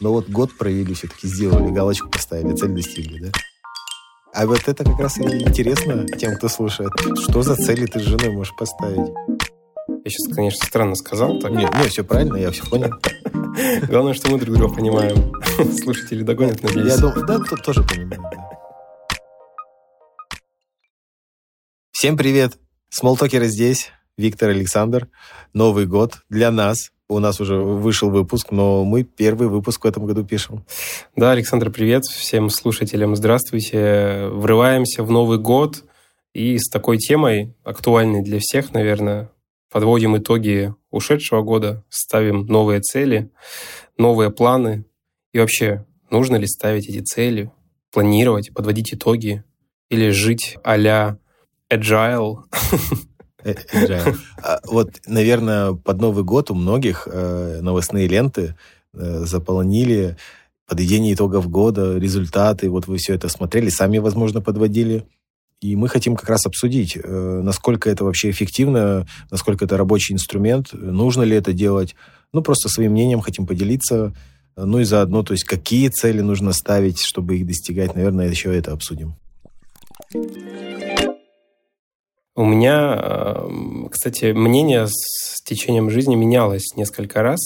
Но вот год провели, все-таки сделали, галочку поставили, цель достигли, да? А вот это как раз и интересно тем, кто слушает. Что за цели ты с женой можешь поставить? Я сейчас, конечно, странно сказал. Так. Нет, нет, все правильно, я все понял. Главное, что мы друг друга понимаем. Слушатели догонят, надеюсь. Я думаю, да, тут тоже понимаю. Всем привет! Смолтокеры здесь, Виктор Александр. Новый год для нас. У нас уже вышел выпуск, но мы первый выпуск в этом году пишем. Да, Александр, привет. Всем слушателям здравствуйте. Врываемся в Новый год и с такой темой, актуальной для всех, наверное, подводим итоги ушедшего года, ставим новые цели, новые планы. И вообще, нужно ли ставить эти цели, планировать, подводить итоги или жить а-ля agile? А, вот, наверное, под Новый год у многих э, новостные ленты э, заполонили подведение итогов года, результаты. Вот вы все это смотрели, сами, возможно, подводили. И мы хотим как раз обсудить, э, насколько это вообще эффективно, насколько это рабочий инструмент, нужно ли это делать. Ну, просто своим мнением хотим поделиться. Ну и заодно, то есть какие цели нужно ставить, чтобы их достигать. Наверное, еще это обсудим. У меня, э, кстати, мнение с течением жизни менялось несколько раз.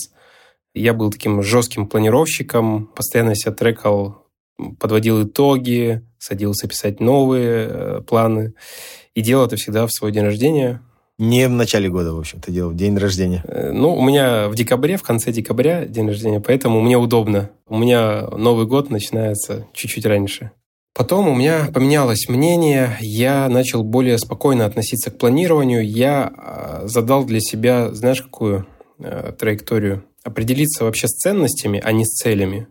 Я был таким жестким планировщиком, постоянно себя трекал подводил итоги, садился писать новые э, планы. И делал это всегда в свой день рождения. Не в начале года, в общем, ты делал день рождения. Э, ну, у меня в декабре, в конце декабря день рождения, поэтому мне удобно. У меня Новый год начинается чуть-чуть раньше. Потом у меня поменялось мнение, я начал более спокойно относиться к планированию. Я э, задал для себя, знаешь, какую э, траекторию? Определиться вообще с ценностями, а не с целями.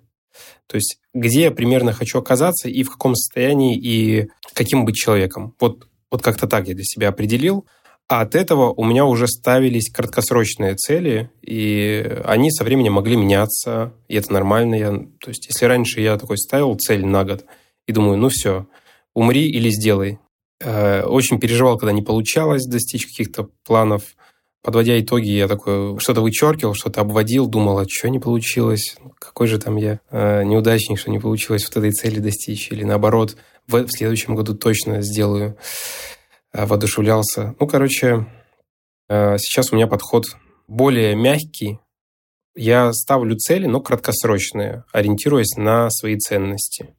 То есть где я примерно хочу оказаться и в каком состоянии и каким быть человеком. Вот, вот как-то так я для себя определил. А от этого у меня уже ставились краткосрочные цели, и они со временем могли меняться, и это нормально. Я, то есть если раньше я такой ставил цель на год, и думаю, ну все, умри или сделай. Э, очень переживал, когда не получалось достичь каких-то планов – Подводя итоги, я такой что-то вычеркивал, что-то обводил, думал, а что не получилось, какой же там я э, неудачник, что не получилось вот этой цели достичь, или наоборот, в, в следующем году точно сделаю, э, воодушевлялся. Ну, короче, сейчас у меня подход более мягкий. Я ставлю цели, но краткосрочные, ориентируясь на свои ценности.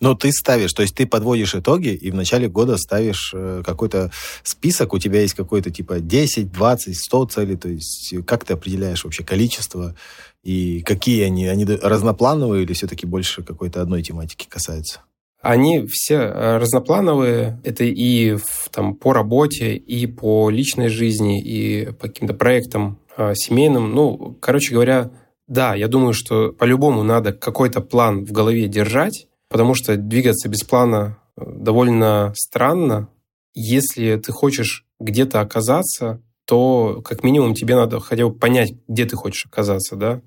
Но ты ставишь, то есть ты подводишь итоги и в начале года ставишь э, какой-то список, у тебя есть какой-то типа 10, 20, 100 целей, то есть как ты определяешь вообще количество и какие они? Они разноплановые или все-таки больше какой-то одной тематики касаются? Они все э, разноплановые. Это и в, там, по работе, и по личной жизни, и по каким-то проектам э, семейным. Ну, короче говоря, да, я думаю, что по-любому надо какой-то план в голове держать, Потому что двигаться без плана э, довольно странно. Если ты хочешь где-то оказаться, то как минимум тебе надо хотя бы понять, где ты хочешь оказаться, да?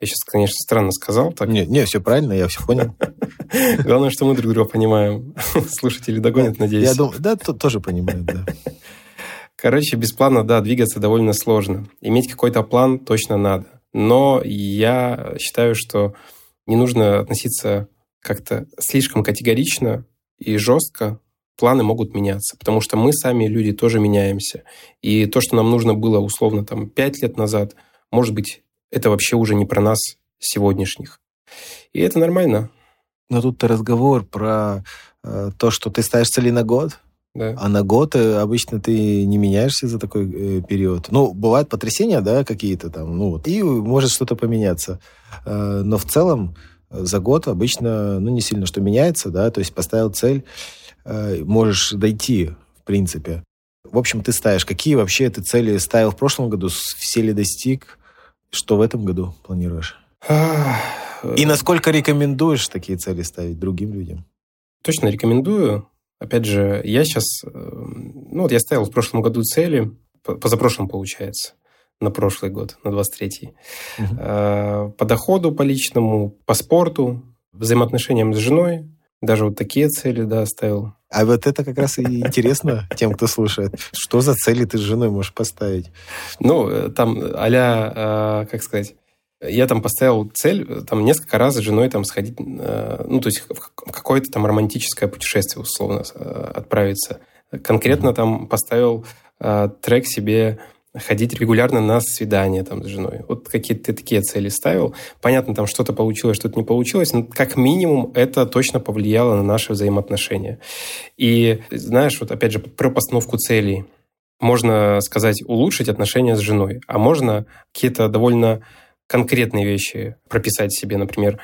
Я сейчас, конечно, странно сказал. Так. Нет, нет, все правильно, я все понял. Главное, что мы друг друга понимаем. Слушатели догонят, надеюсь. Я думаю, да, тоже понимают, да. Короче, без плана, да, двигаться довольно сложно. Иметь какой-то план точно надо. Но я считаю, что не нужно относиться как-то слишком категорично и жестко планы могут меняться, потому что мы сами, люди, тоже меняемся. И то, что нам нужно было условно там пять лет назад, может быть, это вообще уже не про нас сегодняшних. И это нормально. Но тут разговор про э, то, что ты ставишь цели на год, да. А на год э, обычно ты не меняешься за такой э, период. Ну, бывают потрясения, да, какие-то там, ну вот, и может что-то поменяться. Э, но в целом за год обычно, ну, не сильно что меняется, да, то есть поставил цель, э, можешь дойти, в принципе. В общем, ты ставишь, какие вообще ты цели ставил в прошлом году, все ли достиг, что в этом году планируешь? И насколько рекомендуешь такие цели ставить другим людям? Точно рекомендую. Опять же, я сейчас, э, ну вот я ставил в прошлом году цели, позапрошлом получается, на прошлый год, на 23-й. Угу. По доходу, по личному, по спорту, взаимоотношениям с женой. Даже вот такие цели, да, ставил. А вот это как раз и интересно тем, кто слушает. Что за цели ты с женой можешь поставить? Ну, там а как сказать, Я там поставил цель, там несколько раз с женой там сходить, э, ну, то есть в какое-то там романтическое путешествие, условно, э, отправиться. Конкретно там поставил э, трек себе ходить регулярно на свидание там с женой. Вот какие-то такие цели ставил. Понятно, там что-то получилось, что-то не получилось, но как минимум это точно повлияло на наши взаимоотношения. И знаешь, вот опять же, про постановку целей. Можно сказать, улучшить отношения с женой, а можно какие-то довольно конкретные вещи прописать себе, например,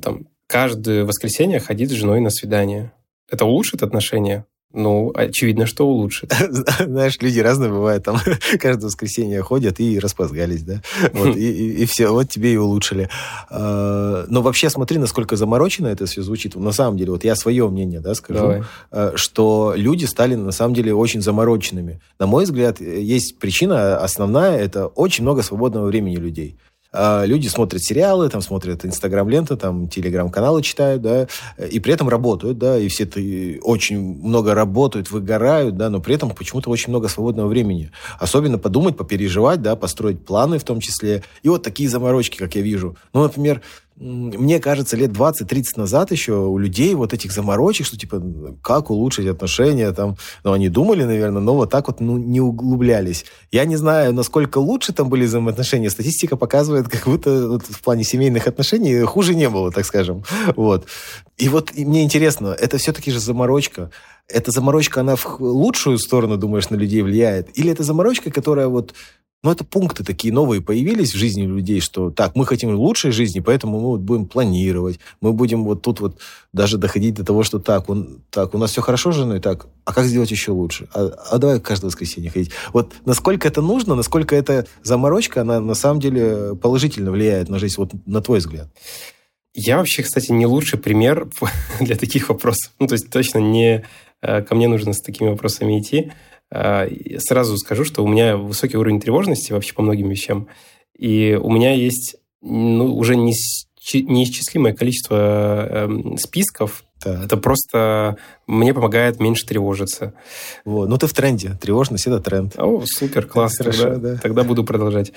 там, каждое воскресенье ходить с женой на свидание. Это улучшит отношения? Ну, очевидно, что улучшит. Знаешь, люди разные бывают. Там каждое воскресенье ходят и распозгались, да? Вот, и, и, и все, вот тебе и улучшили. А, но вообще смотри, насколько заморочено это все звучит. На самом деле, вот я свое мнение, да, скажу, Давай. А, что люди стали на самом деле очень замороченными. На мой взгляд, есть причина основная, это очень много свободного времени людей. А, люди смотрят сериалы, там смотрят инстаграм-ленты, там телеграм-каналы читают, да, и при этом работают, да, и все это очень много работают, выгорают, да, но при этом почему-то очень много свободного времени. Особенно подумать, попереживать, да, построить планы в том числе. И вот такие заморочки, как я вижу. Ну, например, мне кажется, лет 20-30 назад еще у людей вот этих заморочек, что типа, как улучшить отношения, там, ну, они думали, наверное, но вот так вот ну, не углублялись. Я не знаю, насколько лучше там были взаимоотношения. Статистика показывает, как будто вот, в плане семейных отношений хуже не было, так скажем. Вот. И вот и мне интересно, это все-таки же заморочка. Эта заморочка, она в лучшую сторону, думаешь, на людей влияет? Или это заморочка, которая вот но это пункты такие новые появились в жизни людей, что так, мы хотим лучшей жизни, поэтому мы вот будем планировать, мы будем вот тут вот даже доходить до того, что так, он, так у нас все хорошо с женой, так, а как сделать еще лучше? А, а давай каждое воскресенье ходить. Вот насколько это нужно, насколько эта заморочка, она на самом деле положительно влияет на жизнь, вот на твой взгляд? Я вообще, кстати, не лучший пример для таких вопросов. Ну, то есть точно не э, ко мне нужно с такими вопросами идти. А, сразу скажу, что у меня высокий уровень тревожности вообще по многим вещам. И у меня есть ну, уже неисчислимое количество э, списков. Да. Это просто мне помогает меньше тревожиться. Вот. Ну, ты в тренде. Тревожность – это тренд. О, супер, класс. Хорошо, тогда, да. тогда буду продолжать.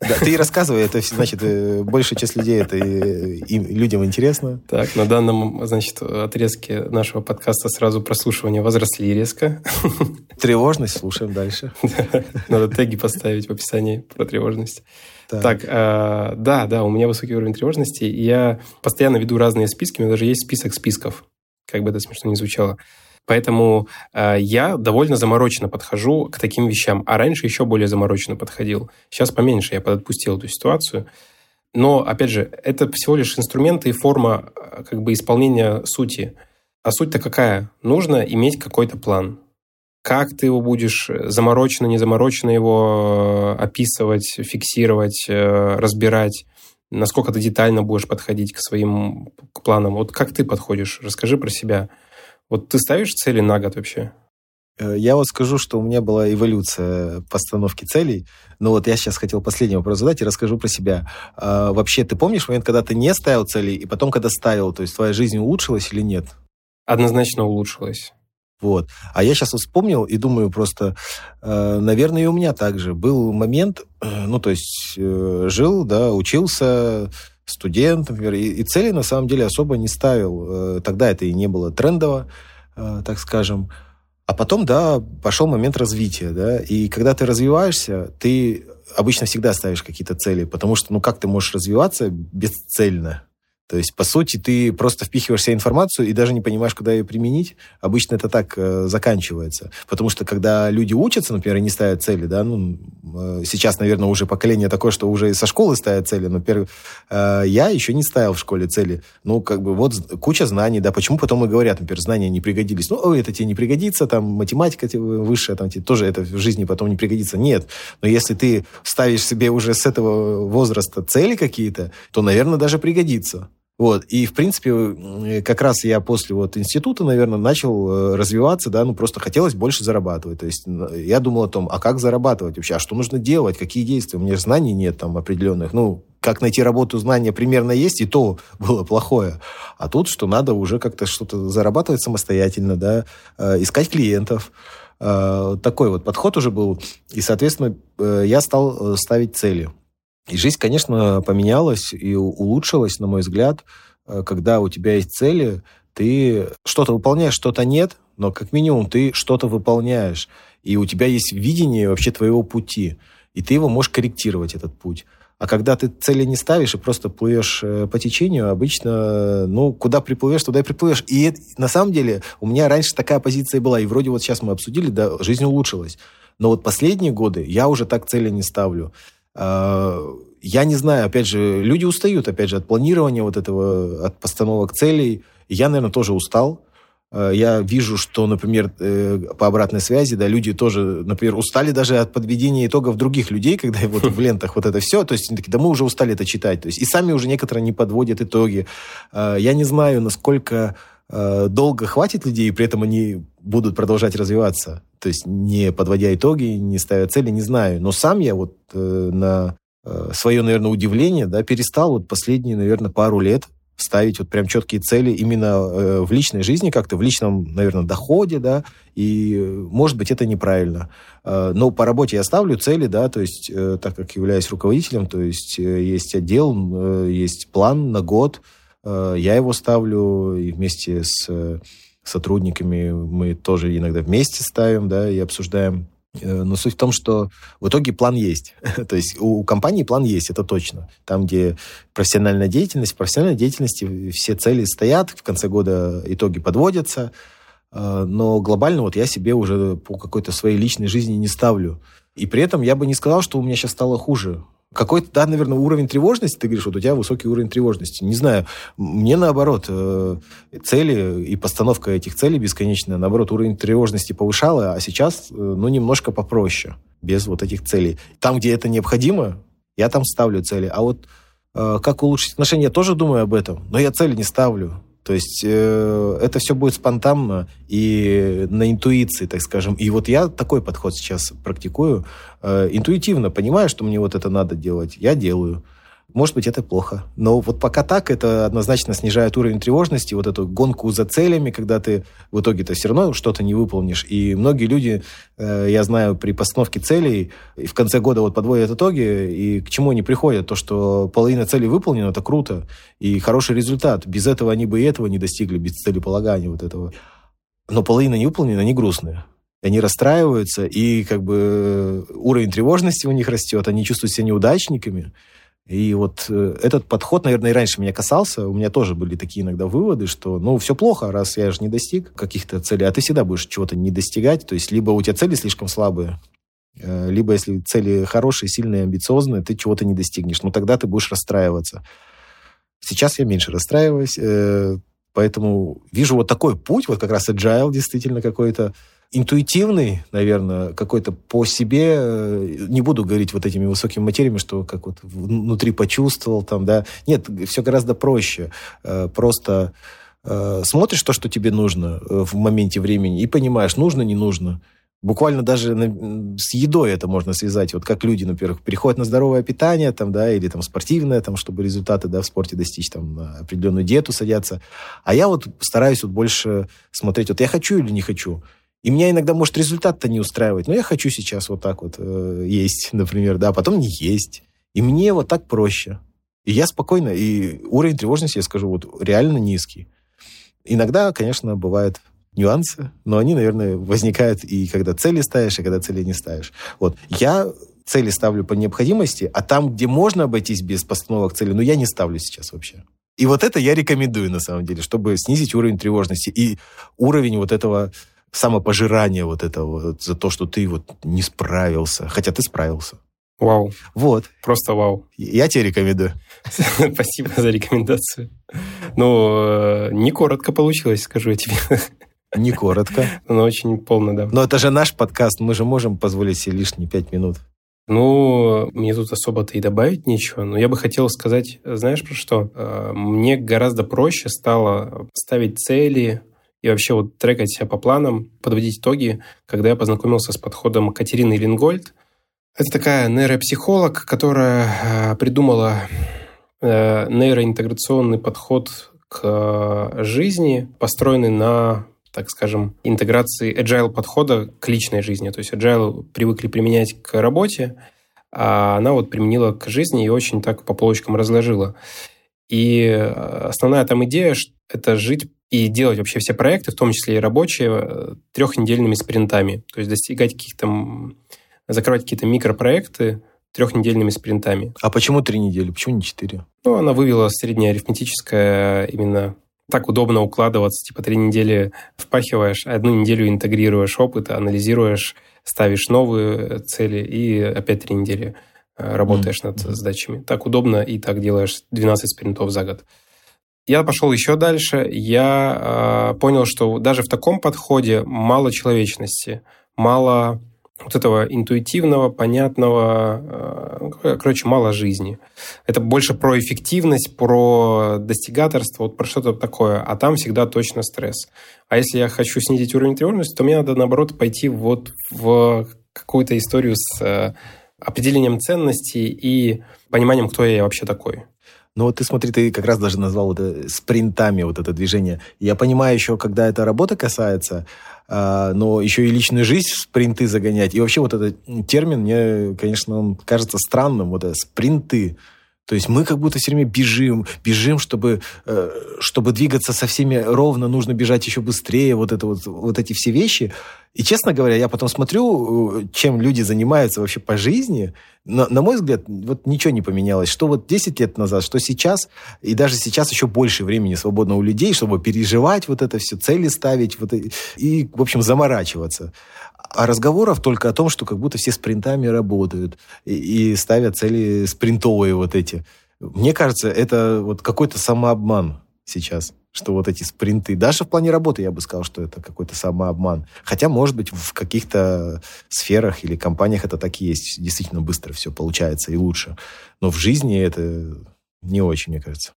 Да, ты рассказывай, это значит, э, большая часть людей, это им, людям интересно. Так, на данном, значит, отрезке нашего подкаста сразу прослушивания возросли резко. Тревожность, слушаем дальше. Надо теги поставить в описании про тревожность. Так, так э, да, да, у меня высокий уровень тревожности, я постоянно веду разные списки, у меня даже есть список списков, как бы это смешно не звучало. Поэтому э, я довольно замороченно подхожу к таким вещам, а раньше еще более замороченно подходил. Сейчас поменьше, я подотпустил эту ситуацию. Но, опять же, это всего лишь инструменты и форма э, как бы исполнения сути. А суть-то какая? Нужно иметь какой-то план. Как ты его будешь э, замороченно, не замороченно его э, описывать, фиксировать, разбирать, насколько ты детально будешь подходить к своим к планам. Вот как ты подходишь? Расскажи про себя. Вот ты ставишь цели на год вообще? Э, я вот скажу, что у меня была эволюция постановки целей. Но вот я сейчас хотел последний вопрос задать и расскажу про себя. А, вообще, ты помнишь момент, когда ты не ставил цели, и потом, когда ставил, то есть твоя жизнь улучшилась или нет? Однозначно улучшилась. Вот. А я сейчас вспомнил и думаю просто, э, наверное, и у меня также был момент, э, ну, то есть жил, да, учился, студент, например, и, и цели на самом деле особо не ставил. Э, тогда это и не было трендово, э, так скажем. А потом, да, пошел момент развития, да, и когда ты развиваешься, ты обычно всегда ставишь какие-то цели, потому что, ну, как ты можешь развиваться бесцельно? То есть, по сути, ты просто впихиваешь себе информацию и даже не понимаешь, куда ее применить. Обычно это так э, заканчивается. Потому что, когда люди учатся, например, и не ставят цели, да, ну, э, сейчас, наверное, уже поколение такое, что уже со школы ставят цели, но например, э, я еще не ставил в школе цели. Ну, как бы, вот куча знаний, да, почему потом и говорят, например, знания не пригодились. Ну, это тебе не пригодится, там, математика высшая, там, тебе тоже это в жизни потом не пригодится. Нет. Но если ты ставишь себе уже с этого возраста цели какие-то, то, наверное, даже пригодится. Вот, и, в принципе, как раз я после вот института, наверное, начал э, развиваться, да, ну, просто хотелось больше зарабатывать. То есть я думал о том, а как зарабатывать вообще, а что нужно делать, какие действия, у меня знаний нет там определенных, ну, как найти работу, знания примерно есть, и то было плохое. А тут, что надо уже как-то что-то зарабатывать самостоятельно, да, э, искать клиентов. Э, такой вот подход уже был. И, соответственно, я стал ставить цели. И жизнь, конечно, поменялась и улучшилась, на мой взгляд, э, когда у тебя есть цели, ты что-то выполняешь, что-то нет, но как минимум ты что-то выполняешь, и у тебя есть видение вообще твоего пути, и ты его можешь корректировать, этот путь. А когда ты цели не ставишь и просто плывешь э, по течению, обычно, ну, куда приплывешь, туда и приплывешь. И на самом деле у меня раньше такая позиция была, и вроде вот сейчас мы обсудили, да, жизнь улучшилась. Но вот последние годы я уже так цели не ставлю. А, я не знаю, опять же, люди устают, опять же, от планирования вот этого, от постановок целей. Я, наверное, тоже устал. Э, я вижу, что, например, э, по обратной связи, да, люди тоже, например, устали даже от подведения итогов других людей, когда вот в лентах вот это все, то есть такие, да мы уже устали это читать, то есть и сами уже некоторые не подводят итоги. Э, я не знаю, насколько долго хватит людей, и при этом они будут продолжать развиваться, то есть не подводя итоги, не ставя цели, не знаю. Но сам я вот на свое, наверное, удивление, да, перестал вот последние, наверное, пару лет ставить вот прям четкие цели именно э, в личной жизни как-то, в личном, наверное, доходе, да, и, может быть, это неправильно. Э, но по работе я ставлю цели, да, то есть, э, так как являюсь руководителем, то есть, есть отдел, есть план на год, я его ставлю, и вместе с сотрудниками мы тоже иногда вместе ставим, да, и обсуждаем Э, но суть в том, что в итоге план есть. То есть у компании план есть, это точно. Там, где профессиональная деятельность, в профессиональной деятельности все цели стоят, в конце года итоги подводятся. Э, но глобально вот я себе уже по какой-то своей личной жизни не ставлю. И при этом я бы не сказал, что у меня сейчас стало хуже. Какой-то, да, наверное, уровень тревожности, ты говоришь, вот у тебя высокий уровень тревожности. Не знаю, мне наоборот, э, цели и постановка этих целей бесконечная, наоборот, уровень тревожности повышала, а сейчас, э, ну, немножко попроще, без вот этих целей. Там, где это необходимо, я там ставлю цели. А вот э, как улучшить отношения, я тоже думаю об этом, но я цели не ставлю. То есть э, это все будет спонтанно и на интуиции, так скажем. И вот я такой подход сейчас практикую. Э, интуитивно понимаю, что мне вот это надо делать, я делаю. Может быть, это плохо. Но вот пока так, это однозначно снижает уровень тревожности, вот эту гонку за целями, когда ты в итоге-то все равно что-то не выполнишь. И многие люди, э, я знаю, при постановке целей и в конце года вот подводят итоги, и к чему они приходят? То, что половина целей выполнена, это круто, и хороший результат. Без этого они бы и этого не достигли, без целеполагания вот этого. Но половина не выполнена, они грустные они расстраиваются, и как бы уровень тревожности у них растет, они чувствуют себя неудачниками, и вот э, этот подход, наверное, и раньше меня касался. У меня тоже были такие иногда выводы, что, ну, все плохо, раз я же не достиг каких-то целей, а ты всегда будешь чего-то не достигать. То есть, либо у тебя цели слишком слабые, э, либо если цели хорошие, сильные, амбициозные, ты чего-то не достигнешь. Но тогда ты будешь расстраиваться. Сейчас я меньше расстраиваюсь, э, поэтому вижу вот такой путь, вот как раз agile действительно какой-то, интуитивный, наверное, какой-то по себе, э, не буду говорить вот этими высокими материями, что как вот внутри почувствовал там, да. Нет, все гораздо проще. Э, просто э, смотришь то, что тебе нужно в моменте времени, и понимаешь, нужно, не нужно. Буквально даже с едой это можно связать. Вот как люди, например, переходят на здоровое питание, там, да, или там спортивное, там, чтобы результаты да, в спорте достичь, там, на определенную диету садятся. А я вот стараюсь вот больше смотреть, вот я хочу или не хочу. И меня иногда может результат-то не устраивать. Но я хочу сейчас вот так вот э, есть, например, да, а потом не есть. И мне вот так проще. И я спокойно, и уровень тревожности, я скажу, вот реально низкий. Иногда, конечно, бывают нюансы, но они, наверное, возникают и когда цели ставишь, и когда цели не ставишь. Вот. Я цели ставлю по необходимости, а там, где можно обойтись без постановок цели, ну, я не ставлю сейчас вообще. И вот это я рекомендую, на самом деле, чтобы снизить уровень тревожности и уровень вот этого самопожирание вот этого вот, за то, что ты вот не справился, хотя ты справился. Вау. Вот. Просто вау. Я тебе рекомендую. Спасибо за рекомендацию. Ну, не коротко получилось, скажу я тебе. Не коротко. Но очень полно, да. Но это же наш подкаст, мы же можем позволить себе лишние пять минут. Ну, мне тут особо-то и добавить нечего, но я бы хотел сказать, знаешь, про что? Э, мне гораздо проще стало ставить цели, и вообще вот трекать себя по планам, подводить итоги, когда я познакомился с подходом Катерины Лингольд. Это такая нейропсихолог, которая э, придумала э, нейроинтеграционный подход к э, жизни, построенный на так скажем, интеграции agile подхода к личной жизни. То есть agile привыкли применять к работе, а она вот применила к жизни и очень так по полочкам разложила. И основная там идея – это жить и делать вообще все проекты, в том числе и рабочие, трехнедельными спринтами. То есть достигать каких-то, закрывать какие-то микропроекты трехнедельными спринтами. А почему три недели? Почему не четыре? Ну, она вывела среднеарифметическое именно так удобно укладываться, типа три недели впахиваешь, одну неделю интегрируешь опыт, анализируешь, ставишь новые цели и опять три недели э, работаешь mm-hmm. над задачами. Так удобно и так делаешь 12 спринтов за год. Я пошел еще дальше. Я э, понял, что даже в таком подходе мало человечности, мало вот этого интуитивного, понятного, э, короче, мало жизни. Это больше про эффективность, про достигаторство, вот про что-то такое. А там всегда точно стресс. А если я хочу снизить уровень тревожности, то мне надо, наоборот, пойти вот в какую-то историю с э, определением ценностей и пониманием, кто я вообще такой. Ну вот ты смотри, ты как раз даже назвал это спринтами вот это движение. Я понимаю еще, когда это работа касается, а, но еще и личную жизнь в спринты загонять. И вообще вот этот термин, мне, конечно, он кажется странным, вот это спринты. То есть мы как будто все время бежим, бежим, чтобы, э, чтобы двигаться со всеми ровно, нужно бежать еще быстрее, вот, это вот, вот эти все вещи. И, честно говоря, я потом смотрю, э, чем люди занимаются вообще по жизни, на, на мой взгляд, вот ничего не поменялось. Что вот 10 лет назад, что сейчас, и даже сейчас еще больше времени свободно у людей, чтобы переживать вот это все, цели ставить, вот, и в общем, заморачиваться. А разговоров только о том, что как будто все спринтами работают и, и ставят цели спринтовые вот эти. Мне кажется, это вот какой-то самообман сейчас, что вот эти спринты, даже в плане работы я бы сказал, что это какой-то самообман. Хотя, может быть, в каких-то сферах или компаниях это так и есть. Действительно быстро все получается и лучше. Но в жизни это не очень, мне кажется.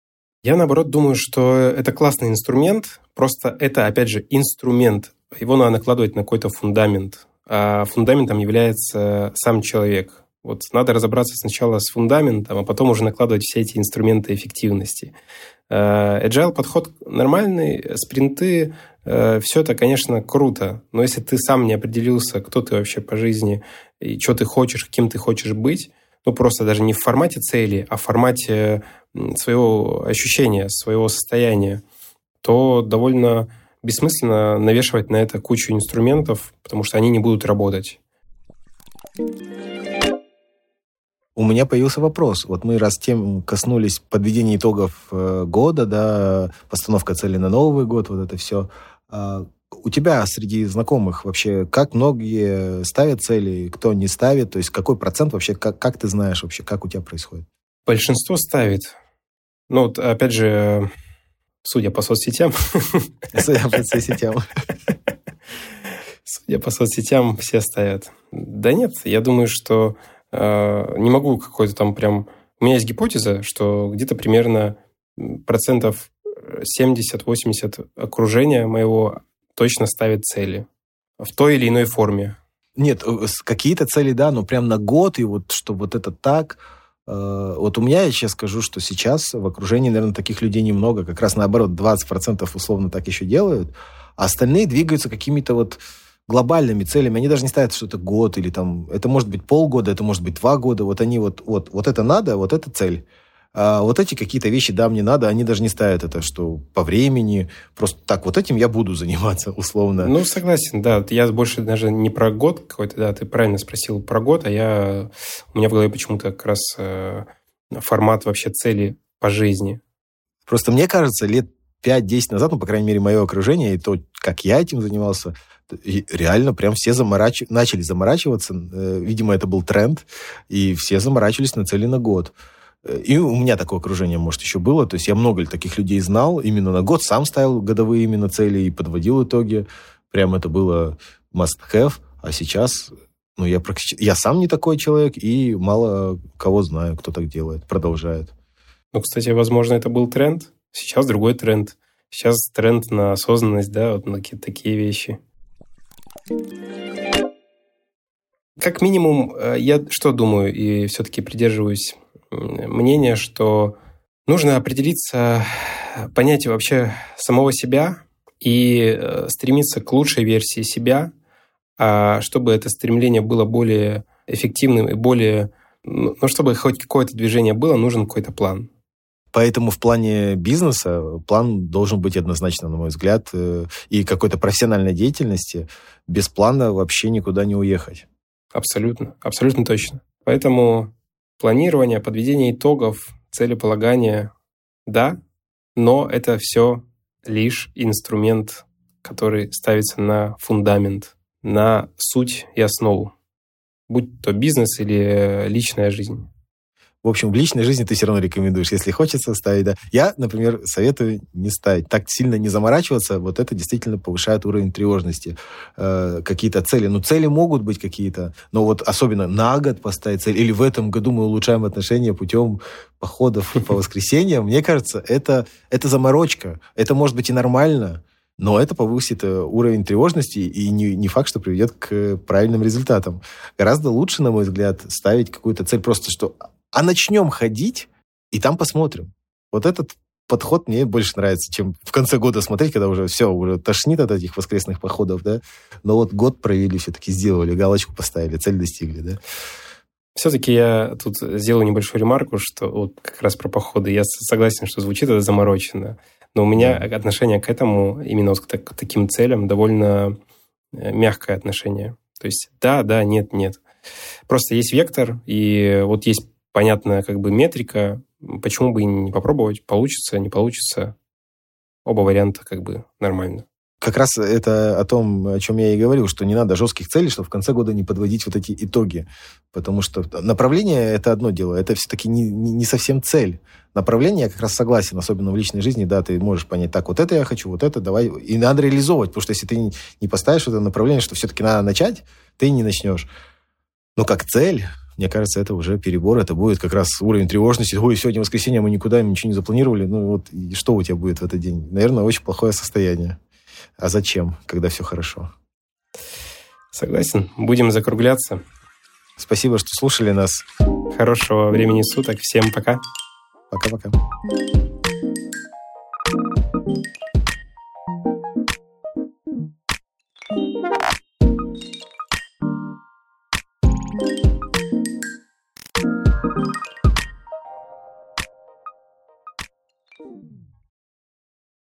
Я, наоборот, думаю, что это классный инструмент, просто это, опять же, инструмент, его надо накладывать на какой-то фундамент. А фундаментом является сам человек. Вот надо разобраться сначала с фундаментом, а потом уже накладывать все эти инструменты эффективности. А, agile подход нормальный, спринты, э, все это, конечно, круто, но если ты сам не определился, кто ты вообще по жизни и что ты хочешь, кем ты хочешь быть, ну просто даже не в формате цели, а в формате своего ощущения, своего состояния, то довольно бессмысленно навешивать на это кучу инструментов, потому что они не будут работать. У меня появился вопрос. Вот мы раз тем коснулись подведения итогов э, года, да, постановка цели на Новый год, вот это все. А у тебя среди знакомых вообще как многие ставят цели, кто не ставит? То есть какой процент вообще, как, как ты знаешь вообще, как у тебя происходит? Большинство ставит. Ну, вот, опять же, Судя по соцсетям. Судя по соцсетям. Судя по соцсетям, все ставят. Да нет, я думаю, что не могу какой-то там прям... У меня есть гипотеза, что где-то примерно процентов 70-80 окружения моего точно ставит цели в той или иной форме. Нет, э, какие-то цели, да, но прям на год, и вот что вот это так, Э, вот у меня, я сейчас скажу, что сейчас в окружении, наверное, таких людей немного. Как раз наоборот, 20% условно так еще делают. А остальные двигаются какими-то вот глобальными целями. Они даже не ставят, что это год или там... Это может быть полгода, это может быть два года. Вот они вот... Вот, вот это надо, вот это цель. А вот эти какие-то вещи, да, мне надо, они даже не ставят это, что по времени, просто так, вот этим я буду заниматься, условно. Ну, согласен, да. Я больше даже не про год какой-то, да, ты правильно спросил про год, а я... У меня в голове почему-то как раз э, формат вообще цели по жизни. Просто мне кажется, лет 5-10 назад, ну, по крайней мере, мое окружение, и то, как я этим занимался, реально прям все заморач... начали заморачиваться. Э, видимо, это был тренд, и все заморачивались на цели на год. И у меня такое окружение, может, еще было. То есть я много таких людей знал. Именно на год сам ставил годовые именно цели и подводил итоги. Прям это было must-have. А сейчас ну, я, практически, я сам не такой человек, и мало кого знаю, кто так делает, продолжает. Ну, кстати, возможно, это был тренд. Сейчас другой тренд. Сейчас тренд на осознанность, да, вот на какие-то такие вещи. Как минимум, э, я что думаю, и все-таки придерживаюсь мнение, что нужно определиться, понять вообще самого себя и э, стремиться к лучшей версии себя, а чтобы это стремление было более эффективным и более Но чтобы хоть какое-то движение было, нужен какой-то план. Поэтому в плане бизнеса план должен быть однозначно, на мой взгляд, э, и какой-то профессиональной деятельности без плана вообще никуда не уехать. Абсолютно, абсолютно точно. Поэтому планирование, подведение итогов, целеполагание, да, но это все лишь инструмент, который ставится на фундамент, на суть и основу, будь то бизнес или личная жизнь. В общем, в личной жизни ты все равно рекомендуешь, если хочется ставить, да. Я, например, советую не ставить. Так сильно не заморачиваться, вот это действительно повышает уровень тревожности. Э, какие-то цели. Ну, цели могут быть какие-то, но вот особенно на год поставить цель, или в этом году мы улучшаем отношения путем походов по воскресеньям, мне кажется, это, это заморочка. Это может быть и нормально, но это повысит э, уровень тревожности и не, не факт, что приведет к правильным результатам. Гораздо лучше, на мой взгляд, ставить какую-то цель просто, что а начнем ходить, и там посмотрим. Вот этот подход мне больше нравится, чем в конце года смотреть, когда уже все, уже тошнит от этих воскресных походов, да. Но вот год провели, все-таки сделали, галочку поставили, цель достигли, да. Все-таки я тут сделаю небольшую ремарку, что вот как раз про походы. Я согласен, что звучит это заморочено. Но у меня отношение к этому, именно вот к, к таким целям, довольно э, мягкое отношение. То есть да, да, нет, нет. Просто есть вектор, и вот есть понятная как бы метрика, почему бы и не попробовать, получится, не получится. Оба варианта как бы нормально. Как раз это о том, о чем я и говорил, что не надо жестких целей, чтобы в конце года не подводить вот эти итоги. Потому что направление – это одно дело, это все-таки не, не, совсем цель. Направление, я как раз согласен, особенно в личной жизни, да, ты можешь понять, так, вот это я хочу, вот это давай. И надо реализовывать, потому что если ты не поставишь это направление, что все-таки надо начать, ты не начнешь. Но как цель, мне кажется, это уже перебор, это будет как раз уровень тревожности. Ой, сегодня воскресенье, мы никуда ничего не запланировали. Ну вот, и что у тебя будет в этот день? Наверное, очень плохое состояние. А зачем, когда все хорошо? Согласен. Будем закругляться. Спасибо, что слушали нас. Хорошего времени суток. Всем пока. Пока-пока.